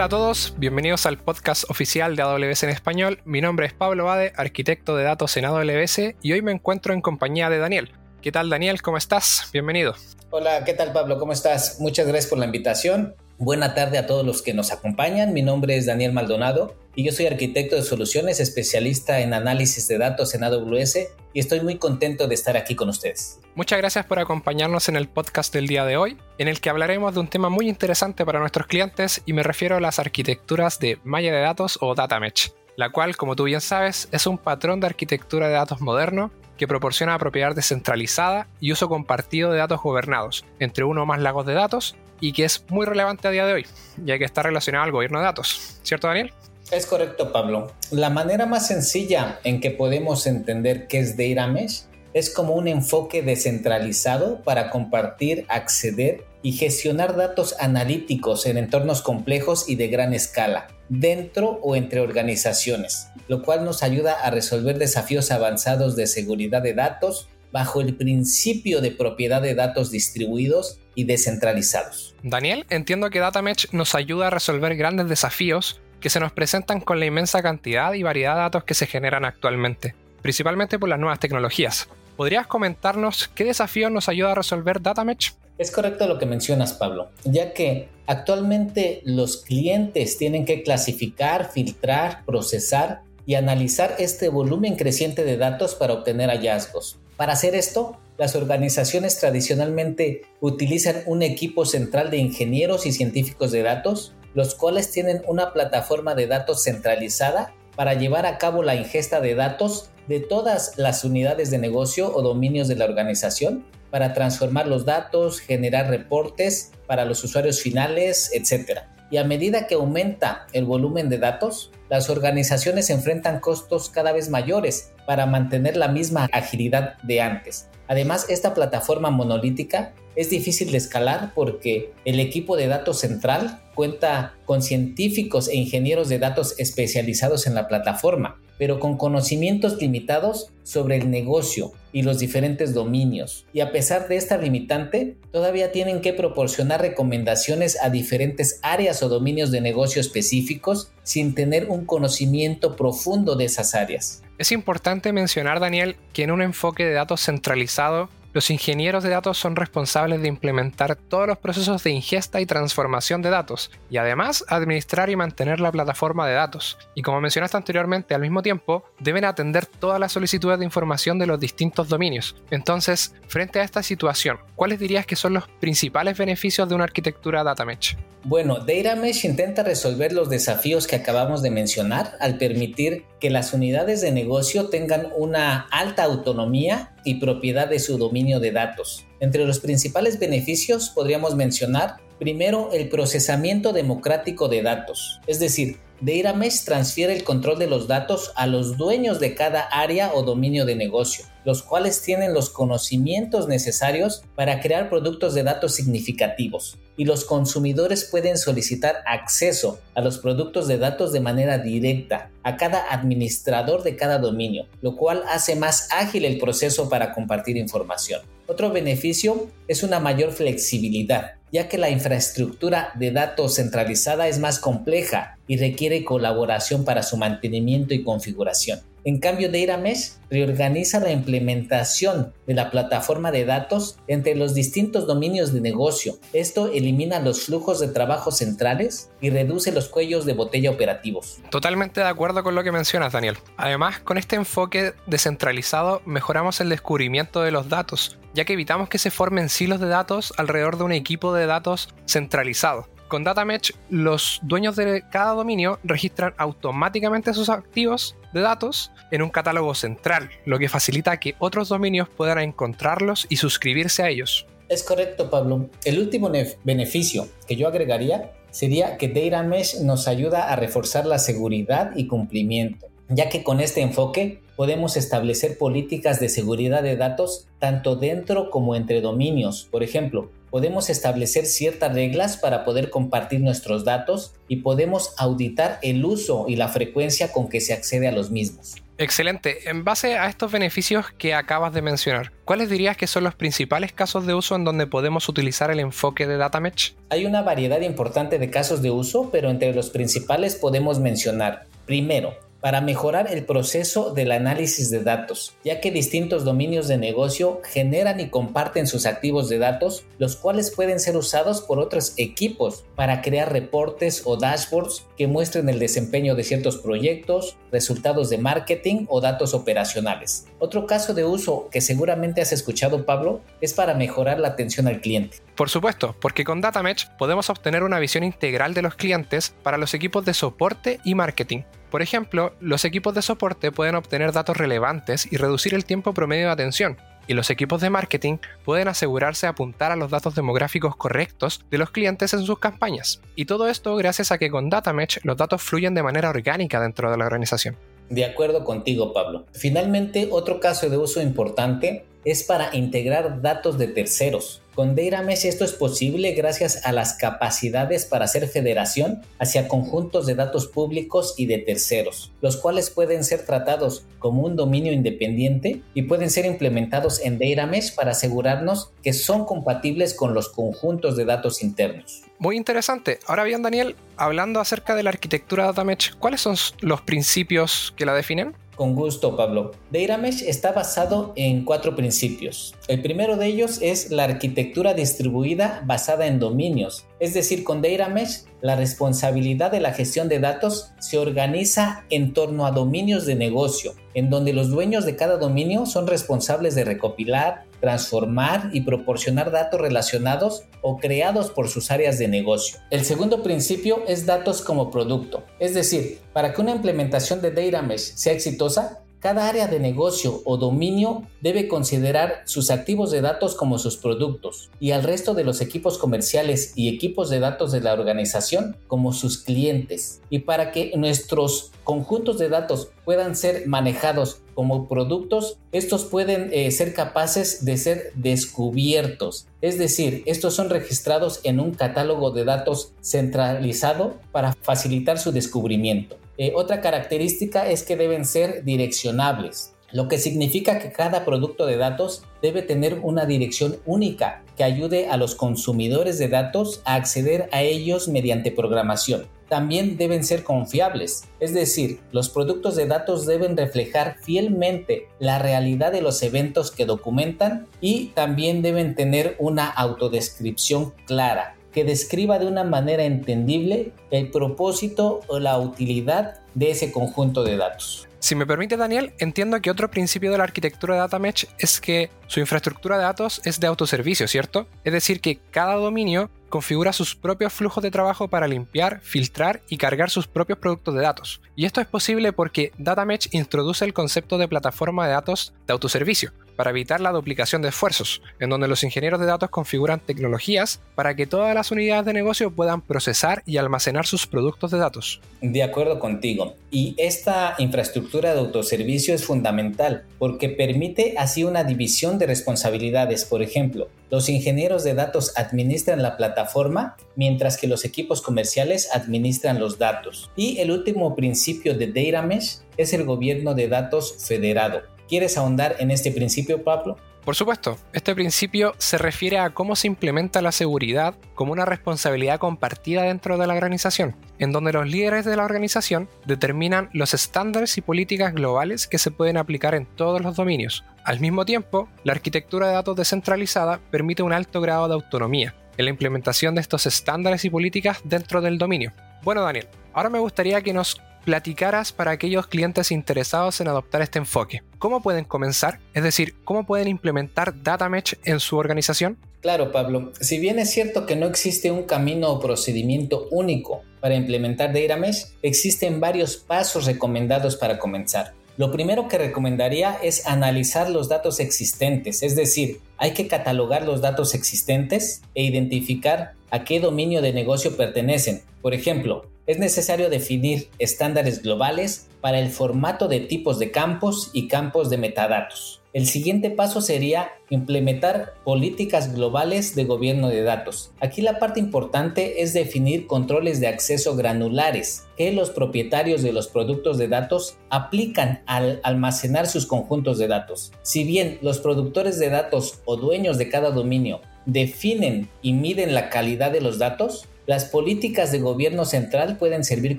Hola a todos, bienvenidos al podcast oficial de AWS en español. Mi nombre es Pablo Bade, arquitecto de datos en AWS, y hoy me encuentro en compañía de Daniel. ¿Qué tal Daniel? ¿Cómo estás? Bienvenido. Hola, ¿qué tal Pablo? ¿Cómo estás? Muchas gracias por la invitación. Buena tarde a todos los que nos acompañan. Mi nombre es Daniel Maldonado y yo soy arquitecto de soluciones, especialista en análisis de datos en AWS y estoy muy contento de estar aquí con ustedes. Muchas gracias por acompañarnos en el podcast del día de hoy, en el que hablaremos de un tema muy interesante para nuestros clientes y me refiero a las arquitecturas de malla de datos o data mesh, la cual, como tú bien sabes, es un patrón de arquitectura de datos moderno que proporciona propiedad descentralizada y uso compartido de datos gobernados entre uno o más lagos de datos y que es muy relevante a día de hoy, ya que está relacionado al gobierno de datos. ¿Cierto, Daniel? Es correcto, Pablo. La manera más sencilla en que podemos entender qué es Data Mesh es como un enfoque descentralizado para compartir, acceder y gestionar datos analíticos en entornos complejos y de gran escala, dentro o entre organizaciones, lo cual nos ayuda a resolver desafíos avanzados de seguridad de datos bajo el principio de propiedad de datos distribuidos y descentralizados. Daniel, entiendo que DataMesh nos ayuda a resolver grandes desafíos que se nos presentan con la inmensa cantidad y variedad de datos que se generan actualmente, principalmente por las nuevas tecnologías. ¿Podrías comentarnos qué desafíos nos ayuda a resolver DataMesh? Es correcto lo que mencionas, Pablo, ya que actualmente los clientes tienen que clasificar, filtrar, procesar y analizar este volumen creciente de datos para obtener hallazgos. Para hacer esto, las organizaciones tradicionalmente utilizan un equipo central de ingenieros y científicos de datos, los cuales tienen una plataforma de datos centralizada para llevar a cabo la ingesta de datos de todas las unidades de negocio o dominios de la organización para transformar los datos, generar reportes para los usuarios finales, etc. Y a medida que aumenta el volumen de datos, las organizaciones enfrentan costos cada vez mayores para mantener la misma agilidad de antes. Además, esta plataforma monolítica es difícil de escalar porque el equipo de datos central cuenta con científicos e ingenieros de datos especializados en la plataforma, pero con conocimientos limitados sobre el negocio y los diferentes dominios. Y a pesar de esta limitante, todavía tienen que proporcionar recomendaciones a diferentes áreas o dominios de negocio específicos sin tener un conocimiento profundo de esas áreas. Es importante mencionar, Daniel, que en un enfoque de datos centralizado, los ingenieros de datos son responsables de implementar todos los procesos de ingesta y transformación de datos, y además administrar y mantener la plataforma de datos. Y como mencionaste anteriormente, al mismo tiempo, deben atender todas las solicitudes de información de los distintos dominios. Entonces, frente a esta situación, ¿cuáles dirías que son los principales beneficios de una arquitectura data mesh? Bueno, Data Mesh intenta resolver los desafíos que acabamos de mencionar al permitir que las unidades de negocio tengan una alta autonomía y propiedad de su dominio de datos. Entre los principales beneficios podríamos mencionar primero el procesamiento democrático de datos, es decir, Mesh transfiere el control de los datos a los dueños de cada área o dominio de negocio, los cuales tienen los conocimientos necesarios para crear productos de datos significativos, y los consumidores pueden solicitar acceso a los productos de datos de manera directa a cada administrador de cada dominio, lo cual hace más ágil el proceso para compartir información. Otro beneficio es una mayor flexibilidad, ya que la infraestructura de datos centralizada es más compleja y requiere colaboración para su mantenimiento y configuración. En cambio, DataMesh reorganiza la implementación de la plataforma de datos entre los distintos dominios de negocio. Esto elimina los flujos de trabajo centrales y reduce los cuellos de botella operativos. Totalmente de acuerdo con lo que mencionas, Daniel. Además, con este enfoque descentralizado mejoramos el descubrimiento de los datos, ya que evitamos que se formen silos de datos alrededor de un equipo de datos centralizado. Con DataMesh, los dueños de cada dominio registran automáticamente sus activos de datos en un catálogo central, lo que facilita que otros dominios puedan encontrarlos y suscribirse a ellos. Es correcto, Pablo. El último beneficio que yo agregaría sería que DataMesh nos ayuda a reforzar la seguridad y cumplimiento, ya que con este enfoque podemos establecer políticas de seguridad de datos tanto dentro como entre dominios. Por ejemplo, podemos establecer ciertas reglas para poder compartir nuestros datos y podemos auditar el uso y la frecuencia con que se accede a los mismos. Excelente. En base a estos beneficios que acabas de mencionar, ¿cuáles dirías que son los principales casos de uso en donde podemos utilizar el enfoque de Data Mesh? Hay una variedad importante de casos de uso, pero entre los principales podemos mencionar, primero, para mejorar el proceso del análisis de datos, ya que distintos dominios de negocio generan y comparten sus activos de datos, los cuales pueden ser usados por otros equipos para crear reportes o dashboards que muestren el desempeño de ciertos proyectos, resultados de marketing o datos operacionales. Otro caso de uso que seguramente has escuchado, Pablo, es para mejorar la atención al cliente. Por supuesto, porque con DataMatch podemos obtener una visión integral de los clientes para los equipos de soporte y marketing. Por ejemplo, los equipos de soporte pueden obtener datos relevantes y reducir el tiempo promedio de atención, y los equipos de marketing pueden asegurarse de apuntar a los datos demográficos correctos de los clientes en sus campañas. Y todo esto gracias a que con DataMesh los datos fluyen de manera orgánica dentro de la organización. De acuerdo contigo, Pablo. Finalmente, otro caso de uso importante es para integrar datos de terceros. Con DataMesh esto es posible gracias a las capacidades para hacer federación hacia conjuntos de datos públicos y de terceros, los cuales pueden ser tratados como un dominio independiente y pueden ser implementados en DataMesh para asegurarnos que son compatibles con los conjuntos de datos internos. Muy interesante. Ahora bien, Daniel, hablando acerca de la arquitectura DataMesh, ¿cuáles son los principios que la definen? Con gusto, Pablo. DataMesh está basado en cuatro principios. El primero de ellos es la arquitectura distribuida basada en dominios. Es decir, con DataMesh, la responsabilidad de la gestión de datos se organiza en torno a dominios de negocio, en donde los dueños de cada dominio son responsables de recopilar, transformar y proporcionar datos relacionados o creados por sus áreas de negocio. El segundo principio es datos como producto, es decir, para que una implementación de Data Mesh sea exitosa, cada área de negocio o dominio debe considerar sus activos de datos como sus productos y al resto de los equipos comerciales y equipos de datos de la organización como sus clientes. Y para que nuestros conjuntos de datos puedan ser manejados como productos, estos pueden eh, ser capaces de ser descubiertos. Es decir, estos son registrados en un catálogo de datos centralizado para facilitar su descubrimiento. Eh, otra característica es que deben ser direccionables, lo que significa que cada producto de datos debe tener una dirección única que ayude a los consumidores de datos a acceder a ellos mediante programación. También deben ser confiables, es decir, los productos de datos deben reflejar fielmente la realidad de los eventos que documentan y también deben tener una autodescripción clara que describa de una manera entendible el propósito o la utilidad de ese conjunto de datos. Si me permite Daniel, entiendo que otro principio de la arquitectura de DataMesh es que su infraestructura de datos es de autoservicio, ¿cierto? Es decir, que cada dominio configura sus propios flujos de trabajo para limpiar, filtrar y cargar sus propios productos de datos. Y esto es posible porque DataMesh introduce el concepto de plataforma de datos de autoservicio, para evitar la duplicación de esfuerzos, en donde los ingenieros de datos configuran tecnologías para que todas las unidades de negocio puedan procesar y almacenar sus productos de datos. De acuerdo contigo. Y esta infraestructura de autoservicio es fundamental porque permite así una división de responsabilidades. Por ejemplo, los ingenieros de datos administran la plataforma mientras que los equipos comerciales administran los datos. Y el último principio de Data Mesh es el gobierno de datos federado ¿Quieres ahondar en este principio, Pablo? Por supuesto, este principio se refiere a cómo se implementa la seguridad como una responsabilidad compartida dentro de la organización, en donde los líderes de la organización determinan los estándares y políticas globales que se pueden aplicar en todos los dominios. Al mismo tiempo, la arquitectura de datos descentralizada permite un alto grado de autonomía en la implementación de estos estándares y políticas dentro del dominio. Bueno, Daniel, ahora me gustaría que nos platicaras para aquellos clientes interesados en adoptar este enfoque. ¿Cómo pueden comenzar? Es decir, ¿cómo pueden implementar Data Mesh en su organización? Claro, Pablo. Si bien es cierto que no existe un camino o procedimiento único para implementar Data Mesh, existen varios pasos recomendados para comenzar. Lo primero que recomendaría es analizar los datos existentes, es decir, hay que catalogar los datos existentes e identificar a qué dominio de negocio pertenecen. Por ejemplo, es necesario definir estándares globales para el formato de tipos de campos y campos de metadatos. El siguiente paso sería implementar políticas globales de gobierno de datos. Aquí la parte importante es definir controles de acceso granulares que los propietarios de los productos de datos aplican al almacenar sus conjuntos de datos. Si bien los productores de datos o dueños de cada dominio definen y miden la calidad de los datos, las políticas de gobierno central pueden servir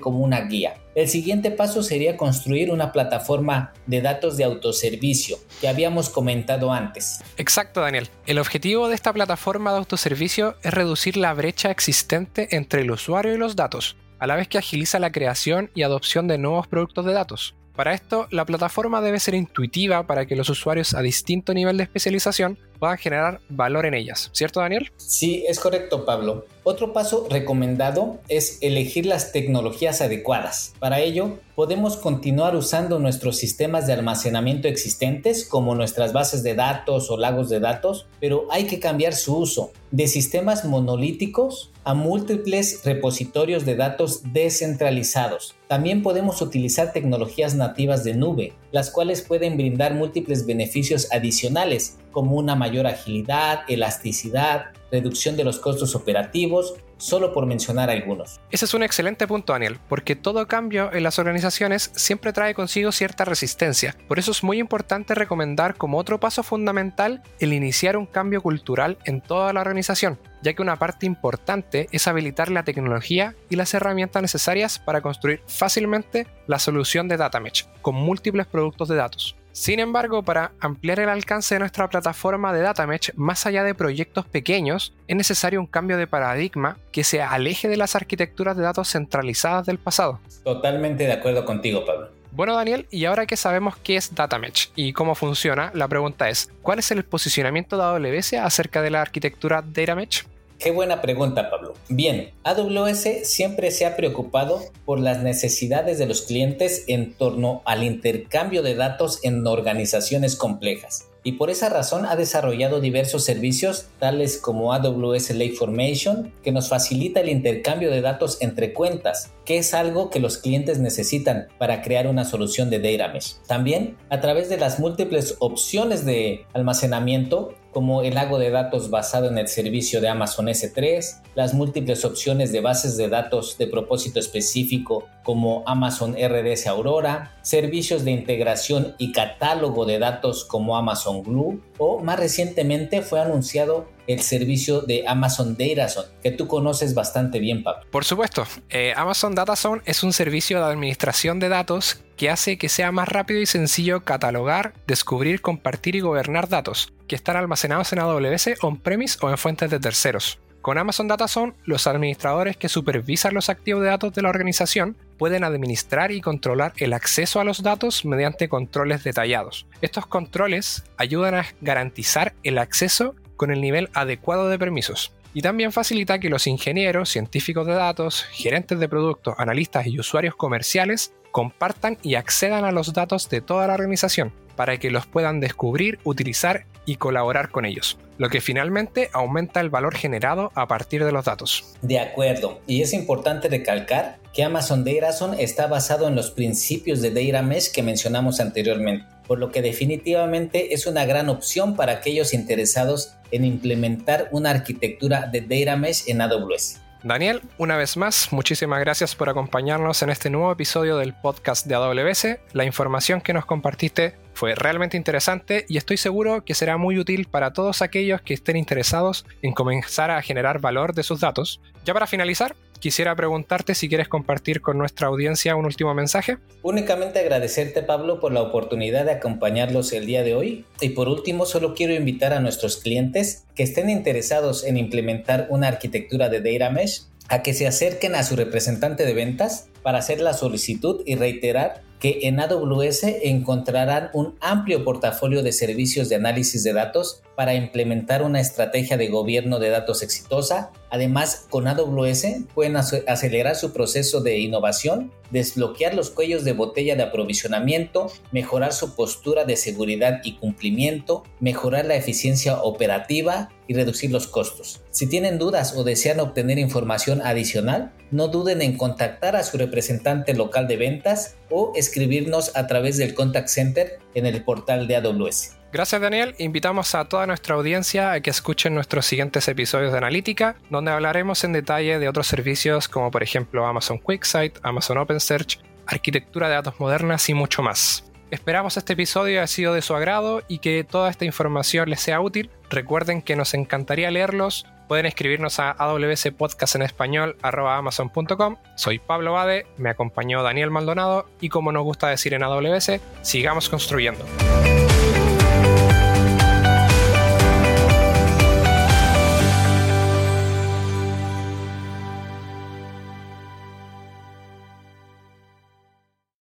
como una guía. El siguiente paso sería construir una plataforma de datos de autoservicio que habíamos comentado antes. Exacto, Daniel. El objetivo de esta plataforma de autoservicio es reducir la brecha existente entre el usuario y los datos, a la vez que agiliza la creación y adopción de nuevos productos de datos. Para esto, la plataforma debe ser intuitiva para que los usuarios a distinto nivel de especialización puedan generar valor en ellas. ¿Cierto, Daniel? Sí, es correcto, Pablo. Otro paso recomendado es elegir las tecnologías adecuadas. Para ello, podemos continuar usando nuestros sistemas de almacenamiento existentes como nuestras bases de datos o lagos de datos, pero hay que cambiar su uso de sistemas monolíticos a múltiples repositorios de datos descentralizados. También podemos utilizar tecnologías nativas de nube, las cuales pueden brindar múltiples beneficios adicionales como una mayor agilidad, elasticidad, reducción de los costos operativos, solo por mencionar algunos. Ese es un excelente punto, Daniel, porque todo cambio en las organizaciones siempre trae consigo cierta resistencia. Por eso es muy importante recomendar como otro paso fundamental el iniciar un cambio cultural en toda la organización, ya que una parte importante es habilitar la tecnología y las herramientas necesarias para construir fácilmente la solución de Data Mesh con múltiples productos de datos. Sin embargo, para ampliar el alcance de nuestra plataforma de DataMesh más allá de proyectos pequeños, es necesario un cambio de paradigma que se aleje de las arquitecturas de datos centralizadas del pasado. Totalmente de acuerdo contigo, Pablo. Bueno, Daniel, y ahora que sabemos qué es DataMesh y cómo funciona, la pregunta es, ¿cuál es el posicionamiento de AWS acerca de la arquitectura DataMesh? Qué buena pregunta, Pablo. Bien, AWS siempre se ha preocupado por las necesidades de los clientes en torno al intercambio de datos en organizaciones complejas y por esa razón ha desarrollado diversos servicios tales como AWS Lake Formation que nos facilita el intercambio de datos entre cuentas, que es algo que los clientes necesitan para crear una solución de data mesh. También a través de las múltiples opciones de almacenamiento como el lago de datos basado en el servicio de Amazon S3, las múltiples opciones de bases de datos de propósito específico como Amazon RDS Aurora, servicios de integración y catálogo de datos como Amazon Glue o más recientemente fue anunciado el servicio de Amazon DataZone, que tú conoces bastante bien, Pablo. Por supuesto, eh, Amazon DataZone es un servicio de administración de datos que hace que sea más rápido y sencillo catalogar, descubrir, compartir y gobernar datos que están almacenados en AWS on-premise o en fuentes de terceros. Con Amazon DataZone, los administradores que supervisan los activos de datos de la organización pueden administrar y controlar el acceso a los datos mediante controles detallados. Estos controles ayudan a garantizar el acceso con el nivel adecuado de permisos. Y también facilita que los ingenieros, científicos de datos, gerentes de productos, analistas y usuarios comerciales compartan y accedan a los datos de toda la organización para que los puedan descubrir, utilizar y colaborar con ellos, lo que finalmente aumenta el valor generado a partir de los datos. De acuerdo, y es importante recalcar que Amazon DataZone está basado en los principios de Data Mesh que mencionamos anteriormente, por lo que definitivamente es una gran opción para aquellos interesados en implementar una arquitectura de Data Mesh en AWS. Daniel, una vez más, muchísimas gracias por acompañarnos en este nuevo episodio del podcast de AWS. La información que nos compartiste fue realmente interesante y estoy seguro que será muy útil para todos aquellos que estén interesados en comenzar a generar valor de sus datos. Ya para finalizar, quisiera preguntarte si quieres compartir con nuestra audiencia un último mensaje. Únicamente agradecerte Pablo por la oportunidad de acompañarlos el día de hoy y por último solo quiero invitar a nuestros clientes que estén interesados en implementar una arquitectura de Data Mesh a que se acerquen a su representante de ventas para hacer la solicitud y reiterar que en AWS encontrarán un amplio portafolio de servicios de análisis de datos para implementar una estrategia de gobierno de datos exitosa. Además, con AWS pueden acelerar su proceso de innovación, desbloquear los cuellos de botella de aprovisionamiento, mejorar su postura de seguridad y cumplimiento, mejorar la eficiencia operativa y reducir los costos. Si tienen dudas o desean obtener información adicional, no duden en contactar a su representante local de ventas o escribirnos a través del contact center en el portal de AWS. Gracias Daniel, invitamos a toda nuestra audiencia a que escuchen nuestros siguientes episodios de Analítica, donde hablaremos en detalle de otros servicios como por ejemplo Amazon QuickSight, Amazon OpenSearch, arquitectura de datos modernas y mucho más. Esperamos este episodio haya sido de su agrado y que toda esta información les sea útil. Recuerden que nos encantaría leerlos. Pueden escribirnos a amazon.com. Soy Pablo Bade, me acompañó Daniel Maldonado y como nos gusta decir en AWS, sigamos construyendo.